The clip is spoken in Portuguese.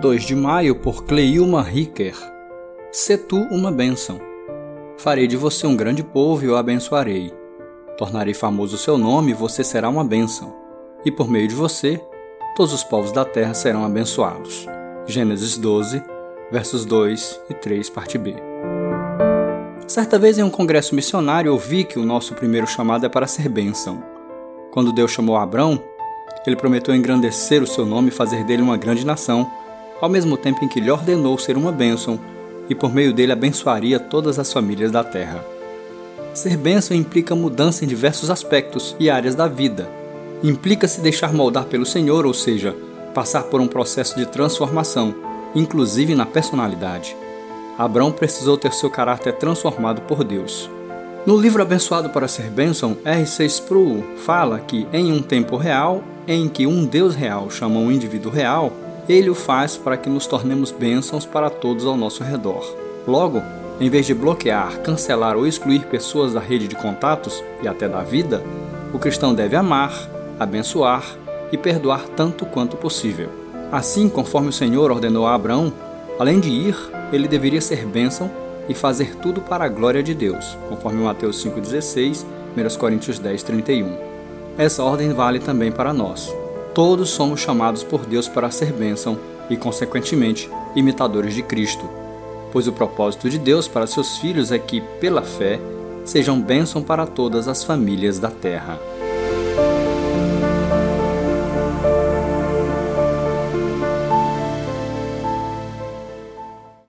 2 de maio por Cleilma Ricker. Se tu uma bênção. Farei de você um grande povo e o abençoarei. Tornarei famoso o seu nome e você será uma bênção. E por meio de você, todos os povos da terra serão abençoados. Gênesis 12, versos 2 e 3, parte B. Certa vez em um congresso missionário ouvi que o nosso primeiro chamado é para ser bênção. Quando Deus chamou Abrão, ele prometeu engrandecer o seu nome e fazer dele uma grande nação ao mesmo tempo em que lhe ordenou ser uma bênção e por meio dele abençoaria todas as famílias da terra. Ser bênção implica mudança em diversos aspectos e áreas da vida. Implica se deixar moldar pelo Senhor, ou seja, passar por um processo de transformação, inclusive na personalidade. Abraão precisou ter seu caráter transformado por Deus. No livro Abençoado para Ser Bênção, R.C. Sproul fala que, em um tempo real, em que um Deus real chama um indivíduo real, ele o faz para que nos tornemos bênçãos para todos ao nosso redor. Logo, em vez de bloquear, cancelar ou excluir pessoas da rede de contatos e até da vida, o cristão deve amar, abençoar e perdoar tanto quanto possível. Assim, conforme o Senhor ordenou a Abraão, além de ir, ele deveria ser bênção e fazer tudo para a glória de Deus, conforme Mateus 5,16, 1 Coríntios 10, 31. Essa ordem vale também para nós. Todos somos chamados por Deus para ser bênção e, consequentemente, imitadores de Cristo, pois o propósito de Deus para seus filhos é que, pela fé, sejam bênção para todas as famílias da terra.